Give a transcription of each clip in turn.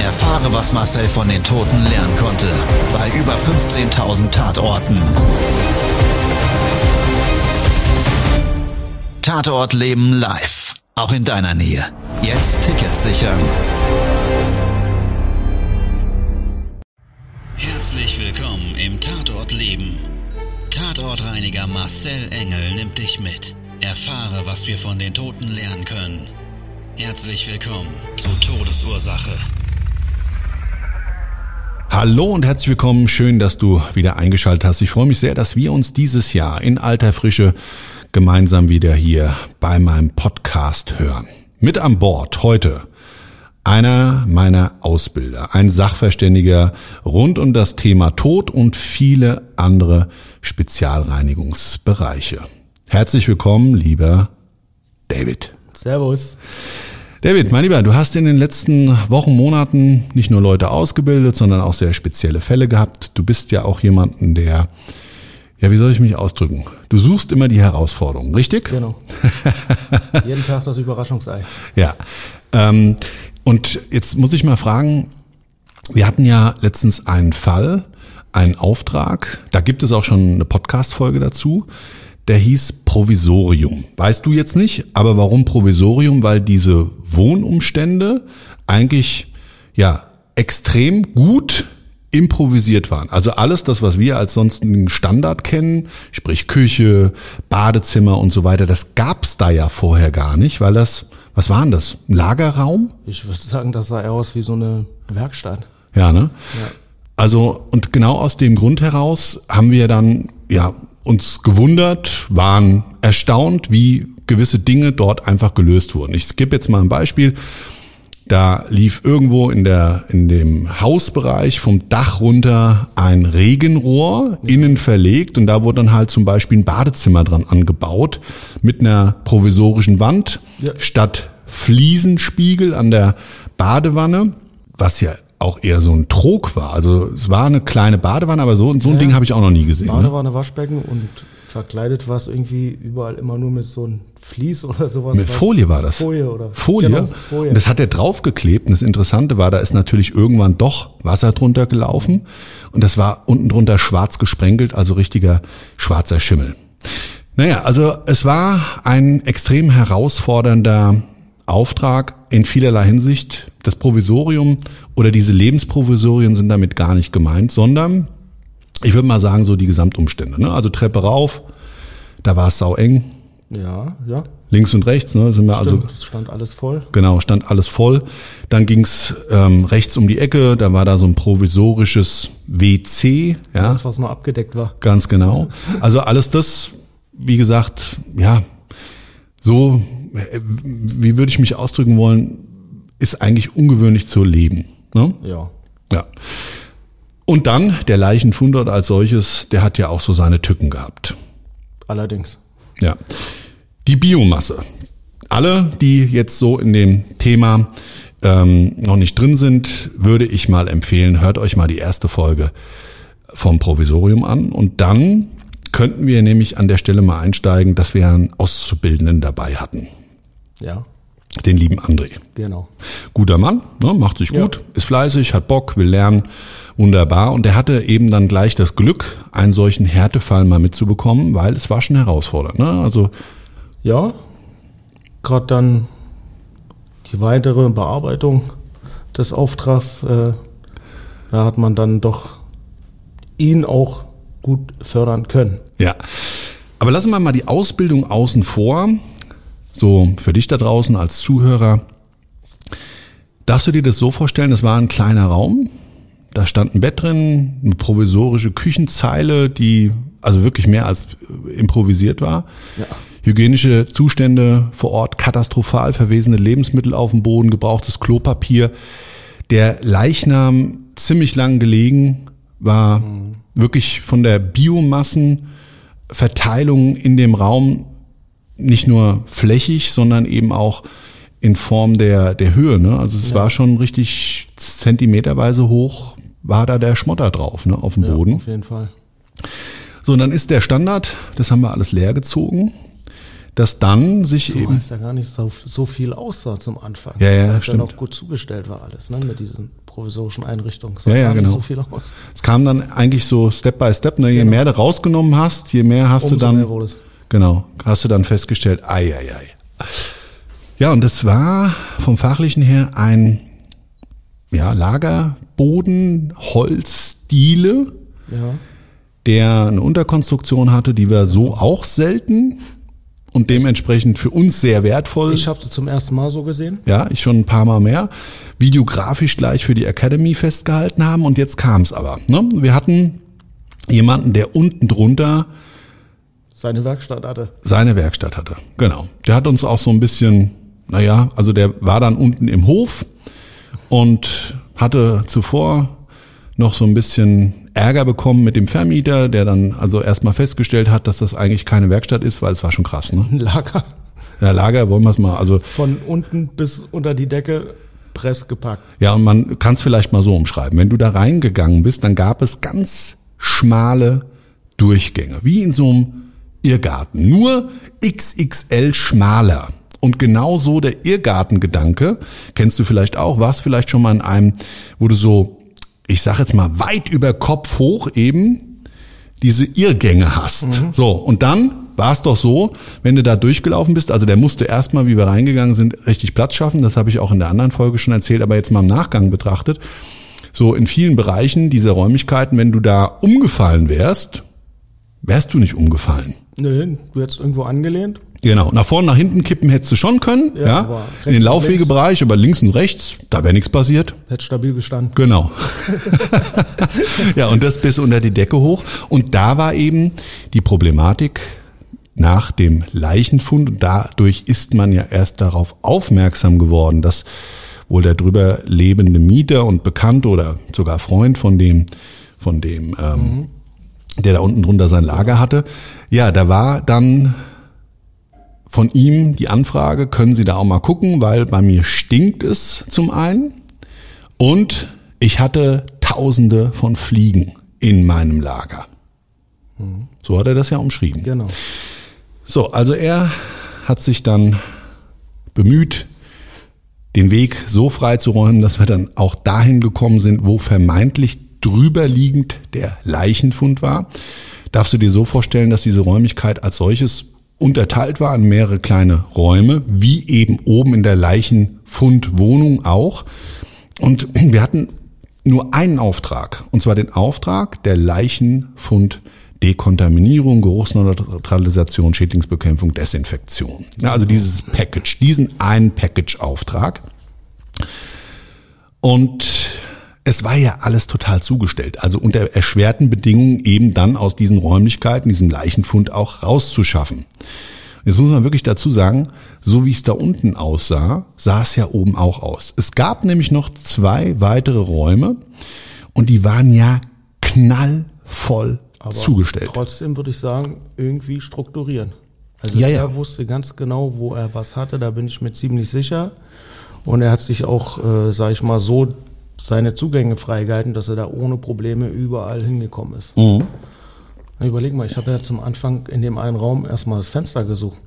Erfahre, was Marcel von den Toten lernen konnte, bei über 15.000 Tatorten. Tatort Leben live, auch in deiner Nähe. Jetzt Tickets sichern. Herzlich willkommen im Tatort Leben. Tatortreiniger Marcel Engel nimmt dich mit. Erfahre, was wir von den Toten lernen können. Herzlich willkommen zu Todesursache. Hallo und herzlich willkommen. Schön, dass du wieder eingeschaltet hast. Ich freue mich sehr, dass wir uns dieses Jahr in alter Frische gemeinsam wieder hier bei meinem Podcast hören. Mit an Bord heute einer meiner Ausbilder, ein Sachverständiger rund um das Thema Tod und viele andere Spezialreinigungsbereiche. Herzlich willkommen, lieber David. Servus. David, mein Lieber, du hast in den letzten Wochen, Monaten nicht nur Leute ausgebildet, sondern auch sehr spezielle Fälle gehabt. Du bist ja auch jemanden, der, ja, wie soll ich mich ausdrücken? Du suchst immer die Herausforderungen, richtig? Genau. Jeden Tag das Überraschungsei. Ja. Ähm, und jetzt muss ich mal fragen, wir hatten ja letztens einen Fall, einen Auftrag, da gibt es auch schon eine Podcast-Folge dazu der hieß Provisorium. Weißt du jetzt nicht, aber warum Provisorium? Weil diese Wohnumstände eigentlich, ja, extrem gut improvisiert waren. Also alles das, was wir als sonstigen Standard kennen, sprich Küche, Badezimmer und so weiter, das gab's da ja vorher gar nicht, weil das, was waren das? Ein Lagerraum? Ich würde sagen, das sah eher aus wie so eine Werkstatt. Ja, ne? Ja. Also, und genau aus dem Grund heraus haben wir dann, ja, uns gewundert, waren erstaunt, wie gewisse Dinge dort einfach gelöst wurden. Ich gebe jetzt mal ein Beispiel. Da lief irgendwo in der, in dem Hausbereich vom Dach runter ein Regenrohr, innen verlegt, und da wurde dann halt zum Beispiel ein Badezimmer dran angebaut, mit einer provisorischen Wand, ja. statt Fliesenspiegel an der Badewanne, was ja auch eher so ein Trog war. Also es war eine kleine Badewanne, aber so, so ein ja, Ding habe ich auch noch nie gesehen. Ne? Badewanne, ne? Waschbecken und verkleidet war es irgendwie überall immer nur mit so einem Vlies oder sowas. Mit Folie war das. Folie oder Folie. Genau, Folie. Und das hat er draufgeklebt. Und das Interessante war, da ist natürlich irgendwann doch Wasser drunter gelaufen. Und das war unten drunter schwarz gesprenkelt, also richtiger schwarzer Schimmel. Naja, also es war ein extrem herausfordernder Auftrag in vielerlei Hinsicht. Das Provisorium oder diese Lebensprovisorien sind damit gar nicht gemeint, sondern ich würde mal sagen, so die Gesamtumstände. Ne? Also Treppe rauf, da war es sau eng. Ja, ja. Links und rechts, ne, sind wir Stimmt, also. stand alles voll. Genau, stand alles voll. Dann ging's ähm, rechts um die Ecke, da war da so ein provisorisches WC, ja. Das, was noch abgedeckt war. Ganz genau. Also alles das, wie gesagt, ja, so wie würde ich mich ausdrücken wollen, ist eigentlich ungewöhnlich zu leben. Ne? Ja. Ja. Und dann der Leichenfundort als solches, der hat ja auch so seine Tücken gehabt. Allerdings. Ja. Die Biomasse. Alle, die jetzt so in dem Thema ähm, noch nicht drin sind, würde ich mal empfehlen, hört euch mal die erste Folge vom Provisorium an und dann könnten wir nämlich an der Stelle mal einsteigen, dass wir einen Auszubildenden dabei hatten. Ja. Den lieben André. Genau. Guter Mann, ne, macht sich gut, ja. ist fleißig, hat Bock, will lernen, wunderbar. Und er hatte eben dann gleich das Glück, einen solchen Härtefall mal mitzubekommen, weil es war schon herausfordernd. Ne? Also ja, gerade dann die weitere Bearbeitung des Auftrags, äh, da hat man dann doch ihn auch gut fördern können. Ja, aber lassen wir mal die Ausbildung außen vor. So, für dich da draußen als Zuhörer, darfst du dir das so vorstellen, es war ein kleiner Raum, da stand ein Bett drin, eine provisorische Küchenzeile, die also wirklich mehr als improvisiert war. Ja. Hygienische Zustände vor Ort, katastrophal, verwesene Lebensmittel auf dem Boden, gebrauchtes Klopapier, der Leichnam ziemlich lang gelegen, war wirklich von der Biomassenverteilung in dem Raum nicht nur flächig, sondern eben auch in Form der, der Höhe. Ne? Also es war schon richtig zentimeterweise hoch, war da der Schmotter drauf, ne, auf dem Ja, Boden. auf jeden Fall. So, und dann ist der Standard, das haben wir alles leer gezogen, dass dann sich So eben, ist ja gar nicht so, so viel aussah zum Anfang. Ja, ja, Weil stimmt. dann auch gut zugestellt war alles, ne, mit diesen provisorischen Einrichtungen. Sah Ja, ja, genau. nicht so viel aus. es kam dann eigentlich so Step by Step, ne, je mehr du rausgenommen hast, je mehr hast du Umso dann, mehr. Genau, hast du dann festgestellt, ei, ei, ei. Ja, und das war vom Fachlichen her ein, ja, Lagerboden, Holzdiele, Ja. der eine Unterkonstruktion hatte, die wir so auch selten und dementsprechend für uns sehr wertvoll. Ich habe sie zum ersten Mal so gesehen. ja, ich schon ein paar Mal mehr, videografisch gleich für die Academy festgehalten haben und jetzt kam es aber. Ne? Wir hatten jemanden, der unten drunter Seine Werkstatt hatte. seine Werkstatt hatte. Genau. Der hat uns auch so ein bisschen, naja, also der war dann unten im Hof und hatte zuvor noch so ein bisschen Ärger bekommen mit dem Vermieter, der dann also erstmal festgestellt hat, dass das eigentlich keine Werkstatt ist, weil es war schon krass, ne? Ein Lager Ja, Lager wollen wir es mal, also von unten bis unter die Decke press gepackt. Ja, und man kann es vielleicht mal so umschreiben. Wenn du da reingegangen bist, dann gab es ganz schmale Durchgänge, wie in so einem Irrgarten. Nur XXL schmaler. Und genauso der Irrgartengedanke, kennst du vielleicht auch, warst vielleicht schon mal in einem, wo du so, ich sag jetzt mal, weit über Kopf hoch eben diese Irrgänge hast. So, und dann war es doch so, wenn du da durchgelaufen bist, also der musste erstmal, wie wir reingegangen sind, richtig Platz schaffen. Das habe ich auch in der anderen Folge schon erzählt, aber jetzt mal im Nachgang betrachtet. So in vielen Bereichen dieser Räumlichkeiten, wenn du da umgefallen wärst, wärst du nicht umgefallen. Nö, du hättest irgendwo angelehnt. Genau. Nach vorne, nach hinten kippen hättest du schon können, ja. Ja, In den Laufwegebereich, aber links und rechts, da wäre nichts passiert. Hätte stabil gestanden. Genau. ja, und das bis unter die Decke hoch. Und da war eben die Problematik nach dem Leichenfund. Und dadurch ist man ja erst darauf aufmerksam geworden, dass wohl der drüber lebende Mieter und Bekannte oder sogar Freund von dem, von dem, ähm, der da unten drunter sein Lager hatte. Ja, da war dann von ihm die Anfrage, können Sie da auch mal gucken, weil bei mir stinkt es zum einen. Und ich hatte tausende von Fliegen in meinem Lager. So hat er das ja umschrieben. Genau. So, also er hat sich dann bemüht, den Weg so freizuräumen, dass wir dann auch dahin gekommen sind, wo vermeintlich drüber liegend der Leichenfund war. Darfst du dir so vorstellen, dass diese Räumlichkeit als solches unterteilt war in mehrere kleine Räume, wie eben oben in der Leichenfundwohnung auch. Und wir hatten nur einen Auftrag, und zwar den Auftrag der Leichenfund Dekontaminierung, Geruchsneutralisation, Schädlingsbekämpfung, Desinfektion. Ja, also dieses Package, diesen einen Package-Auftrag. Und es war ja alles total zugestellt. Also unter erschwerten Bedingungen eben dann aus diesen Räumlichkeiten, diesen Leichenfund auch rauszuschaffen. Jetzt muss man wirklich dazu sagen, so wie es da unten aussah, sah es ja oben auch aus. Es gab nämlich noch zwei weitere Räume und die waren ja knallvoll Aber zugestellt. Trotzdem würde ich sagen, irgendwie strukturieren. Also Ja, er wusste ganz genau, wo er was hatte, da bin ich mir ziemlich sicher. Und er hat sich auch, äh, sag ich mal, so seine Zugänge freigehalten, dass er da ohne Probleme überall hingekommen ist. Mhm. Überleg mal, ich habe ja zum Anfang in dem einen Raum erstmal das Fenster gesucht,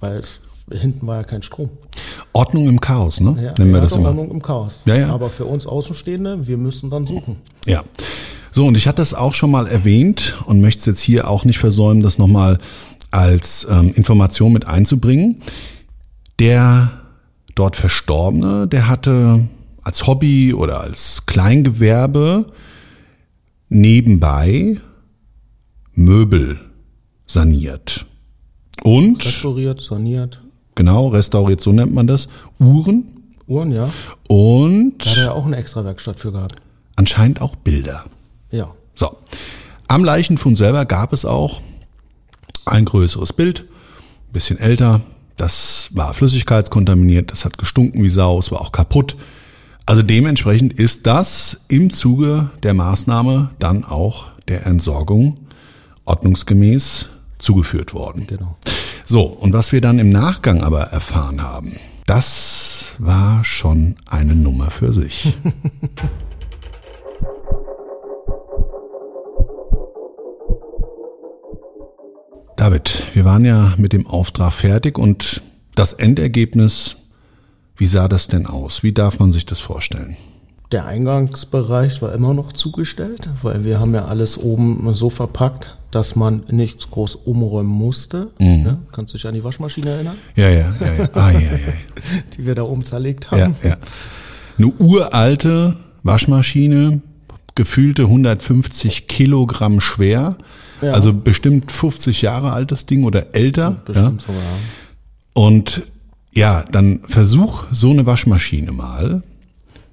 weil es, hinten war ja kein Strom. Ordnung im Chaos, ne? Ja, Nennen wir das immer. Ordnung im Chaos. Ja, ja. Aber für uns Außenstehende, wir müssen dann suchen. Ja. So, und ich hatte es auch schon mal erwähnt und möchte es jetzt hier auch nicht versäumen, das nochmal als ähm, Information mit einzubringen. Der dort Verstorbene, der hatte als Hobby oder als Kleingewerbe nebenbei Möbel saniert. Und, Restauriert, saniert. genau, restauriert, so nennt man das, Uhren Uhren, ja. und Da hat er ja auch eine extra Werkstatt für gehabt. anscheinend auch Bilder. Ja. So. Am Leichenfund selber gab es auch ein größeres Bild, ein bisschen älter. Das war flüssigkeitskontaminiert, das hat gestunken wie Sau, es war auch kaputt. Also dementsprechend ist das im Zuge der Maßnahme dann auch der Entsorgung ordnungsgemäß zugeführt worden. Genau. So, und was wir dann im Nachgang aber erfahren haben, das war schon eine Nummer für sich. David, wir waren ja mit dem Auftrag fertig und das Endergebnis, wie sah das denn aus? Wie darf man sich das vorstellen? Der Eingangsbereich war immer noch zugestellt, weil wir haben ja alles oben so verpackt, dass man nichts groß umräumen musste. Mhm. Ja, kannst du dich an die Waschmaschine erinnern, Ja, ja, ja, ja. Ah, ja, ja. die wir da oben zerlegt ja, haben? ja. Eine uralte Waschmaschine, gefühlte 150 Kilogramm schwer. Ja. Also bestimmt 50 Jahre altes Ding oder älter. Bestimmt ja. sogar. ja. Und ja, dann versuch so eine Waschmaschine mal,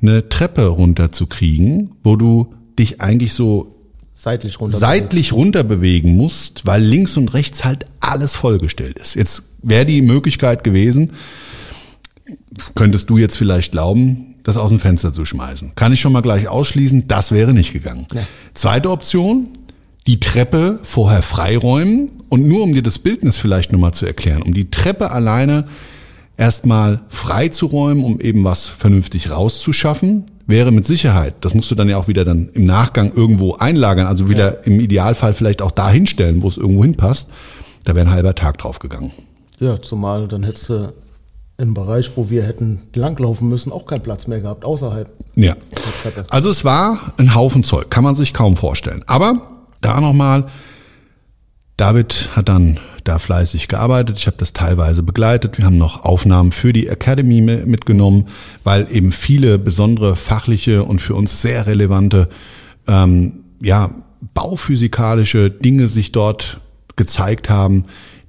eine Treppe runterzukriegen, wo du dich eigentlich so Seitlich runter. seitlich runter bewegen musst, weil links und rechts halt alles vollgestellt ist. Jetzt wäre die Möglichkeit gewesen, könntest du jetzt vielleicht glauben, das aus dem Fenster zu schmeißen. Kann ich schon mal gleich ausschließen, das wäre nicht gegangen. Nee. Zweite Option, die Treppe vorher freiräumen und nur um dir das Bildnis vielleicht nochmal zu erklären, um die Treppe alleine erstmal freizuräumen, um eben was vernünftig rauszuschaffen, wäre mit Sicherheit, das musst du dann ja auch wieder dann im Nachgang irgendwo einlagern, also wieder im Idealfall vielleicht auch da hinstellen, wo es irgendwo hinpasst, da wäre ein halber Tag drauf gegangen. Ja, zumal dann hättest du im Bereich, wo wir hätten langlaufen müssen, auch keinen Platz mehr gehabt, außerhalb. Ja. Also es war ein Haufen Zeug, kann man sich kaum vorstellen. Aber da nochmal, David hat dann da fleißig gearbeitet. Ich habe das teilweise begleitet. Wir haben noch Aufnahmen für die Academy mi- mitgenommen, weil eben viele besondere fachliche und für uns sehr relevante ähm, ja, bauphysikalische Dinge sich dort gezeigt haben,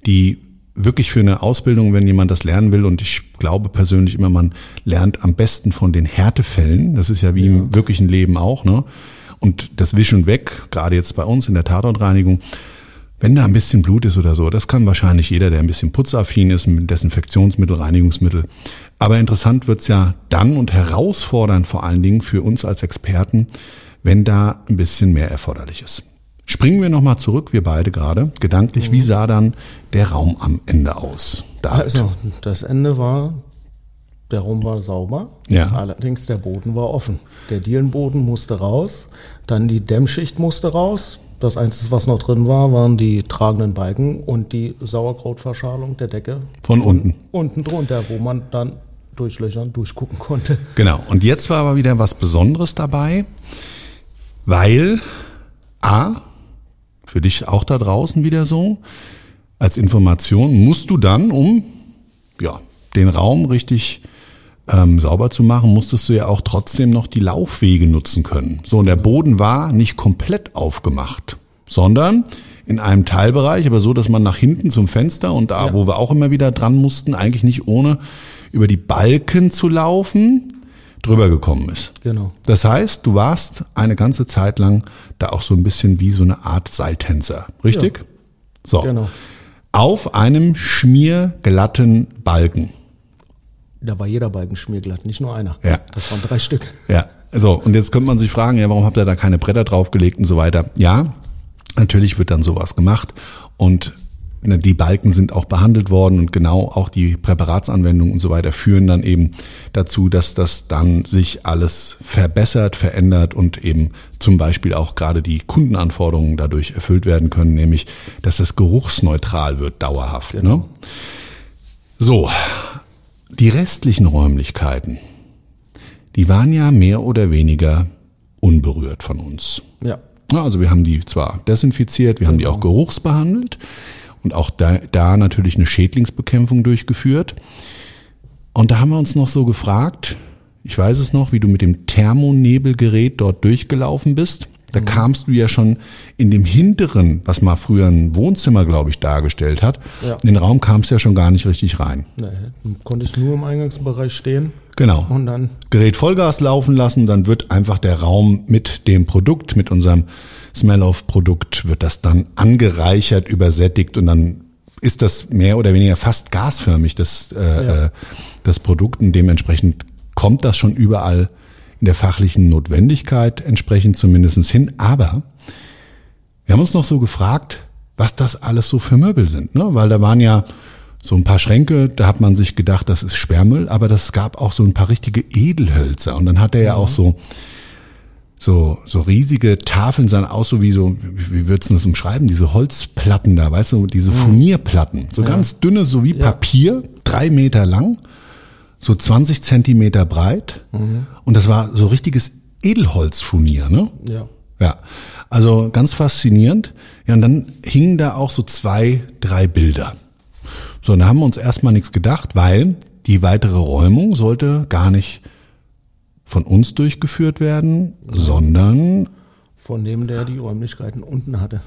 die wirklich für eine Ausbildung, wenn jemand das lernen will, und ich glaube persönlich immer, man lernt am besten von den Härtefällen. Das ist ja wie im wirklichen Leben auch, ne? Und das Wischen weg, gerade jetzt bei uns in der Tatortreinigung, wenn da ein bisschen Blut ist oder so, das kann wahrscheinlich jeder, der ein bisschen putzaffin ist, mit Desinfektionsmittel, Reinigungsmittel. Aber interessant wird's ja dann und herausfordernd vor allen Dingen für uns als Experten, wenn da ein bisschen mehr erforderlich ist. Springen wir nochmal zurück, wir beide gerade, gedanklich, wie sah dann der Raum am Ende aus? David? Also, das Ende war, der Raum war sauber, Ja. allerdings der Boden war offen. Der Dielenboden musste raus, dann die Dämmschicht musste raus. Das Einzige, was noch drin war, waren die tragenden Balken und die Sauerkrautverschalung der Decke Von unten. unten drunter, wo man dann durch Löchern durchgucken konnte. Genau. Und jetzt war aber wieder was Besonderes dabei, weil A, für dich auch da draußen wieder so, als Information musst du dann, um ja, den Raum richtig ähm, sauber zu machen, musstest du ja auch trotzdem noch die Laufwege nutzen können. So, und der Boden war nicht komplett aufgemacht, sondern in einem Teilbereich, aber so, dass man nach hinten zum Fenster und da, Ja. wo wir auch immer wieder dran mussten, eigentlich nicht ohne über die Balken zu laufen, drüber gekommen ist. Genau. Das heißt, du warst eine ganze Zeit lang da auch so ein bisschen wie so eine Art Seiltänzer, richtig? So. Genau. Auf einem schmierglatten Balken. Da war jeder Balken schmierglatt, nicht nur einer. Ja. Das waren drei Stück. Ja, so, und jetzt könnte man sich fragen, ja, warum habt ihr da keine Bretter draufgelegt und so weiter? Ja, natürlich wird dann sowas gemacht und ne, die Balken sind auch behandelt worden und genau auch die Präparatsanwendungen und so weiter führen dann eben dazu, dass das dann sich alles verbessert, verändert und eben zum Beispiel auch gerade die Kundenanforderungen dadurch erfüllt werden können, nämlich, dass es geruchsneutral wird, dauerhaft. Ne? So, die restlichen Räumlichkeiten, die waren ja mehr oder weniger unberührt von uns. Ja. Also wir haben die zwar desinfiziert, wir haben die auch geruchsbehandelt und auch da, da natürlich eine Schädlingsbekämpfung durchgeführt. Und da haben wir uns noch so gefragt, ich weiß es noch, wie du mit dem Thermonebelgerät dort durchgelaufen bist. Da kamst du ja schon in dem hinteren, was mal früher ein Wohnzimmer, glaube ich, dargestellt hat. Ja. In den Raum kamst du ja schon gar nicht richtig rein. Nee, dann konnte ich nur im Eingangsbereich stehen. Genau. Und dann, Gerät Vollgas laufen lassen, dann wird einfach der Raum mit dem Produkt, mit unserem Smell-of-Produkt, wird das dann angereichert, übersättigt und dann ist das mehr oder weniger fast gasförmig, das, äh, Ja. äh, das Produkt und dementsprechend kommt das schon überall in der fachlichen Notwendigkeit entsprechend zumindestens hin. Aber wir haben uns noch so gefragt, was das alles so für Möbel sind, ne? Weil da waren ja so ein paar Schränke, da hat man sich gedacht, das ist Sperrmüll, aber das gab auch so ein paar richtige Edelhölzer. Und dann hat er ja auch so, so, so riesige Tafeln, sahen aus so wie so, wie würdest du das umschreiben? Diese Holzplatten da, weißt du, diese Furnierplatten. So ganz dünne, so wie Papier, drei Meter lang, so 20 Zentimeter breit. Und das war so richtiges Edelholzfurnier, ne? Ja. Ja, also ganz faszinierend. Ja, und dann hingen da auch so zwei, drei Bilder. So, und da haben wir uns erstmal nichts gedacht, weil die weitere Räumung sollte gar nicht von uns durchgeführt werden, sondern Von dem, der die Räumlichkeiten unten hatte.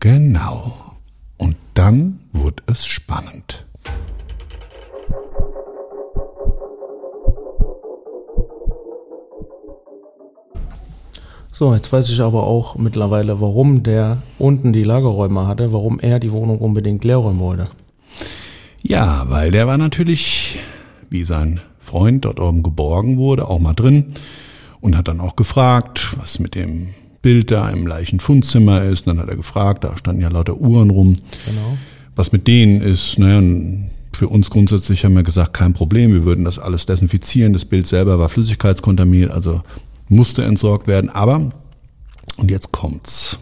genau. Und dann wurde es spannend. So, jetzt weiß ich aber auch mittlerweile, warum der unten die Lagerräume hatte, warum er die Wohnung unbedingt leer räumen wollte. Ja, weil der war natürlich, wie sein Freund dort oben geborgen wurde, auch mal drin und hat dann auch gefragt, was mit dem Bild da im Leichenfundzimmer ist. Und dann hat er gefragt, da standen ja lauter Uhren rum, Genau. was mit denen ist. Naja, und für uns grundsätzlich haben wir gesagt, kein Problem, wir würden das alles desinfizieren. Das Bild selber war flüssigkeitskontaminiert, also musste entsorgt werden. Aber, und jetzt kommt's.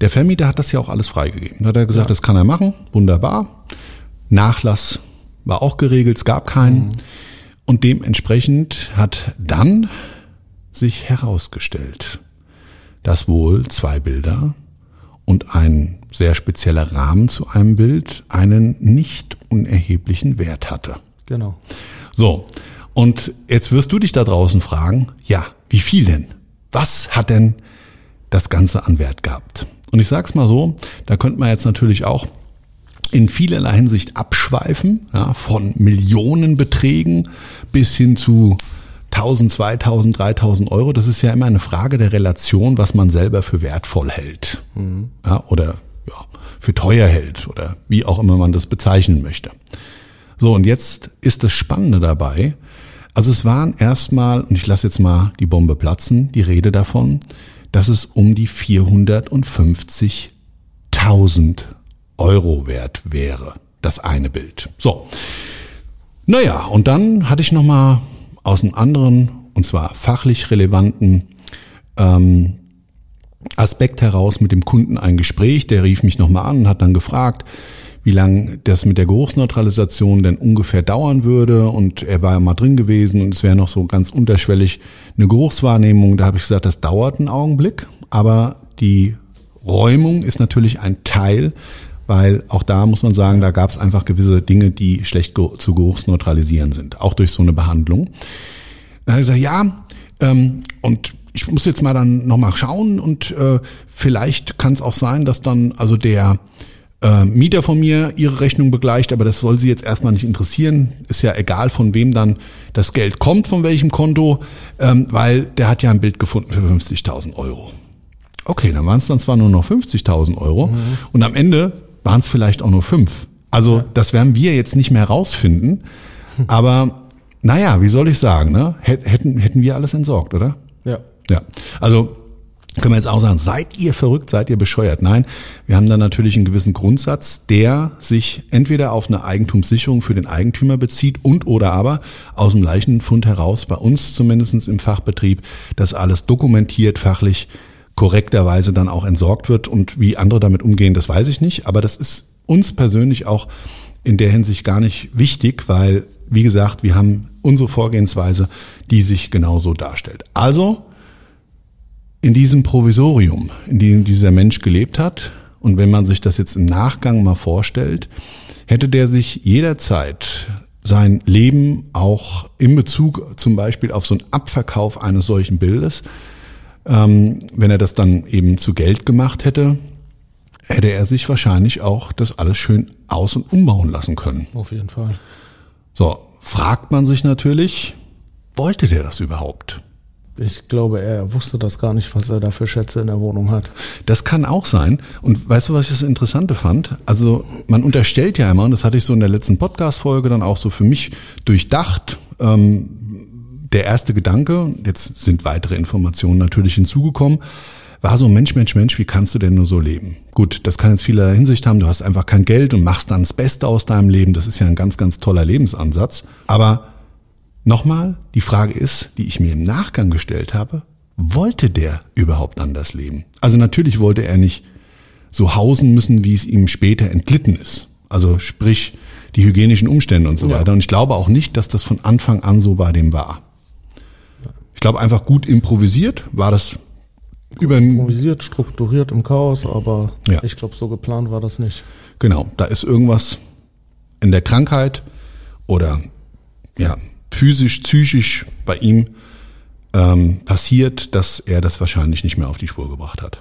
Der Vermieter hat das ja auch alles freigegeben. Da hat er gesagt, das kann er machen, wunderbar. Nachlass war auch geregelt, es gab keinen. Und dementsprechend hat dann sich herausgestellt, dass wohl zwei Bilder und ein sehr spezieller Rahmen zu einem Bild einen nicht unerheblichen Wert hatte. Genau. So, und jetzt wirst du dich da draußen fragen, ja, wie viel denn? Was hat denn das Ganze an Wert gehabt? Und ich sag's mal so, da könnte man jetzt natürlich auch in vielerlei Hinsicht abschweifen, ja, von Millionenbeträgen bis hin zu 1000, 2000, 3000 Euro. Das ist ja immer eine Frage der Relation, was man selber für wertvoll hält. Ja, oder ja, für teuer hält oder wie auch immer man das bezeichnen möchte. So, und jetzt ist das Spannende dabei. Also es waren erstmal, und ich lasse jetzt mal die Bombe platzen, die Rede davon, dass es um die 450.000 Euro wert wäre, das eine Bild. So. Naja, und dann hatte ich nochmal aus einem anderen, und zwar fachlich relevanten ähm, Aspekt heraus mit dem Kunden ein Gespräch. Der rief mich nochmal an und hat dann gefragt, wie lange das mit der Geruchsneutralisation denn ungefähr dauern würde. Und er war ja mal drin gewesen und es wäre noch so ganz unterschwellig eine Geruchswahrnehmung. Da habe ich gesagt, das dauert einen Augenblick, aber die Räumung ist natürlich ein Teil, weil auch da muss man sagen, da gab es einfach gewisse Dinge, die schlecht zu geruchsneutralisieren sind, auch durch so eine Behandlung. Dann hat er gesagt, ja, ähm, und ich muss jetzt mal dann nochmal schauen und äh, vielleicht kann es auch sein, dass dann also der äh, Mieter von mir ihre Rechnung begleicht, aber das soll sie jetzt erstmal nicht interessieren. Ist ja egal, von wem dann das Geld kommt, von welchem Konto, ähm, weil der hat ja ein Bild gefunden für 50.000 Euro. Okay, dann waren es dann zwar nur noch 50.000 Euro und am Ende waren es vielleicht auch nur fünf. Also das werden wir jetzt nicht mehr rausfinden, aber naja, wie soll ich sagen, ne? Hät- Hätten, hätten wir alles entsorgt, oder? Ja. Ja, also können wir jetzt auch sagen, seid ihr verrückt, seid ihr bescheuert? Nein, wir haben da natürlich einen gewissen Grundsatz, der sich entweder auf eine Eigentumssicherung für den Eigentümer bezieht und oder aber aus dem Leichenfund heraus, bei uns zumindest im Fachbetrieb, dass alles dokumentiert, fachlich korrekterweise dann auch entsorgt wird und wie andere damit umgehen, das weiß ich nicht, aber das ist uns persönlich auch in der Hinsicht gar nicht wichtig, weil, wie gesagt, wir haben unsere Vorgehensweise, die sich genauso darstellt. Also, in diesem Provisorium, in dem dieser Mensch gelebt hat, und wenn man sich das jetzt im Nachgang mal vorstellt, hätte der sich jederzeit sein Leben auch in Bezug zum Beispiel auf so einen Abverkauf eines solchen Bildes, ähm, wenn er das dann eben zu Geld gemacht hätte, hätte er sich wahrscheinlich auch das alles schön aus- und umbauen lassen können. Auf jeden Fall. So, fragt man sich natürlich, wollte der das überhaupt? Ich glaube, er wusste das gar nicht, was er da für Schätze in der Wohnung hat. Das kann auch sein. Und weißt du, was ich das Interessante fand? Also man unterstellt ja immer, und das hatte ich so in der letzten Podcast-Folge dann auch so für mich durchdacht, ähm, der erste Gedanke, jetzt sind weitere Informationen natürlich hinzugekommen, war so Mensch, Mensch, Mensch, wie kannst du denn nur so leben? Gut, das kann jetzt vieler Hinsicht haben, du hast einfach kein Geld und machst dann das Beste aus deinem Leben, das ist ja ein ganz, ganz toller Lebensansatz. Aber nochmal, die Frage ist, die ich mir im Nachgang gestellt habe, wollte der überhaupt anders leben? Also natürlich wollte er nicht so hausen müssen, wie es ihm später entglitten ist. Also sprich die hygienischen Umstände und so Ja. weiter. Und ich glaube auch nicht, dass das von Anfang an so bei dem war. Ich glaube einfach gut improvisiert war das über Improvisiert, strukturiert im Chaos, aber Ja. ich glaube, so geplant war das nicht. Genau, da ist irgendwas in der Krankheit oder ja, physisch, psychisch bei ihm ähm, passiert, dass er das wahrscheinlich nicht mehr auf die Spur gebracht hat.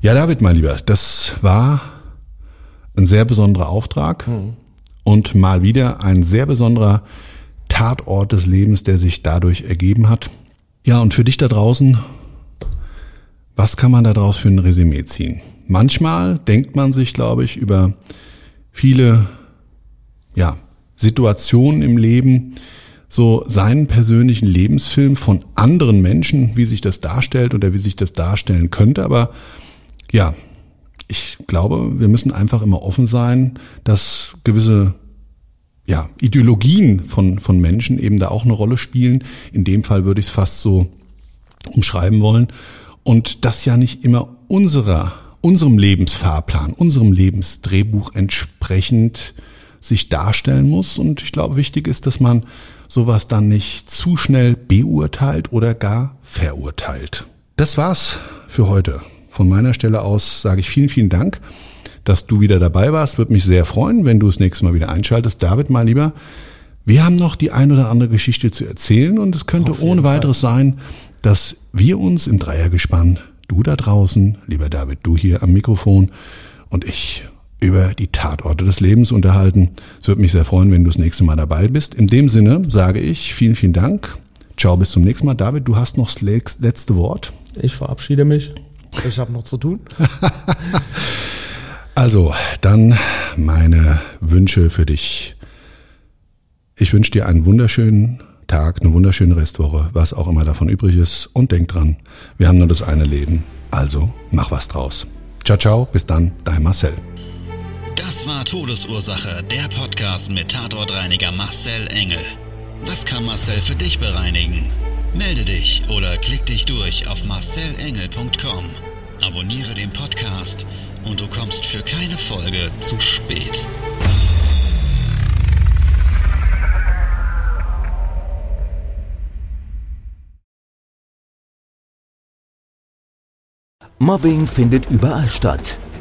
Ja, David, mein Lieber, das war ein sehr besonderer Auftrag und mal wieder ein sehr besonderer Tatort des Lebens, der sich dadurch ergeben hat. Ja, und für dich da draußen, was kann man daraus für ein Resümee ziehen? Manchmal denkt man sich, glaube ich, über viele ja, Situationen im Leben so seinen persönlichen Lebensfilm von anderen Menschen, wie sich das darstellt oder wie sich das darstellen könnte. Aber ja, ich glaube, wir müssen einfach immer offen sein, dass gewisse ja, Ideologien von, von Menschen eben da auch eine Rolle spielen. In dem Fall würde ich es fast so umschreiben wollen. Und das ja nicht immer unserer, unserem Lebensfahrplan, unserem Lebensdrehbuch entsprechend sich darstellen muss. Und ich glaube, wichtig ist, dass man sowas dann nicht zu schnell beurteilt oder gar verurteilt. Das war's für heute. Von meiner Stelle aus sage ich vielen, vielen Dank, dass du wieder dabei warst. Würde mich sehr freuen, wenn du das nächste Mal wieder einschaltest. David, mal lieber, wir haben noch die ein oder andere Geschichte zu erzählen und es könnte ohne weiteres sein, dass wir uns im Dreiergespann, du da draußen, lieber David, du hier am Mikrofon und ich über die Tatorte des Lebens unterhalten. Es würde mich sehr freuen, wenn du das nächste Mal dabei bist. In dem Sinne sage ich vielen, vielen Dank. Ciao, bis zum nächsten Mal. David, du hast noch das letzte Wort. Ich verabschiede mich. Ich habe noch zu tun. Also, dann meine Wünsche für dich. Ich wünsche dir einen wunderschönen Tag, eine wunderschöne Restwoche, was auch immer davon übrig ist. Und denk dran, wir haben nur das eine Leben. Also, mach was draus. Ciao, ciao, bis dann, dein Marcel. Das war Todesursache, der Podcast mit Tatortreiniger Marcel Engel. Was kann Marcel für dich bereinigen? Melde dich oder klick dich durch auf marcelengel.com. Abonniere den Podcast und du kommst für keine Folge zu spät. Mobbing findet überall statt.